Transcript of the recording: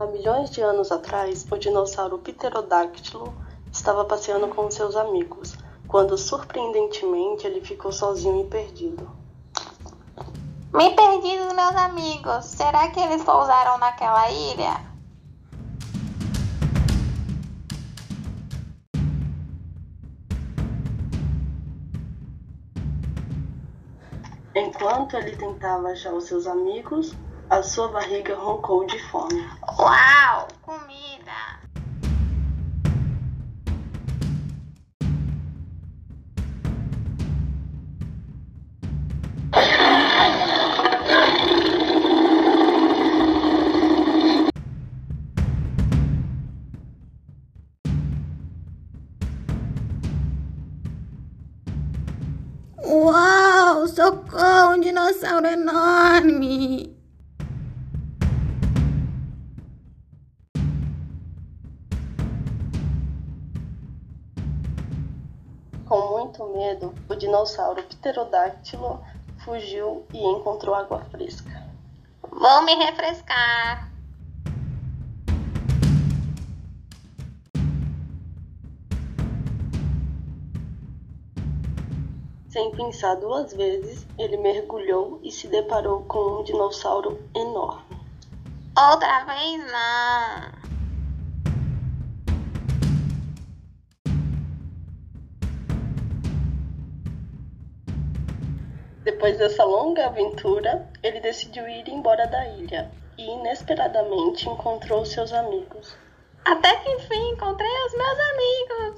Há milhões de anos atrás, o dinossauro Pterodáctilo estava passeando com seus amigos, quando surpreendentemente ele ficou sozinho e perdido. Me perdi dos meus amigos. Será que eles pousaram naquela ilha? Enquanto ele tentava achar os seus amigos, a sua barriga roncou de fome. Uau! Comida! Uau! Socorro, um dinossauro enorme! Com muito medo, o dinossauro Pterodáctilo fugiu e encontrou água fresca. Vou me refrescar. Sem pensar duas vezes, ele mergulhou e se deparou com um dinossauro enorme. Outra vez não. Depois dessa longa aventura, ele decidiu ir embora da ilha e inesperadamente encontrou seus amigos. Até que enfim encontrei os meus amigos.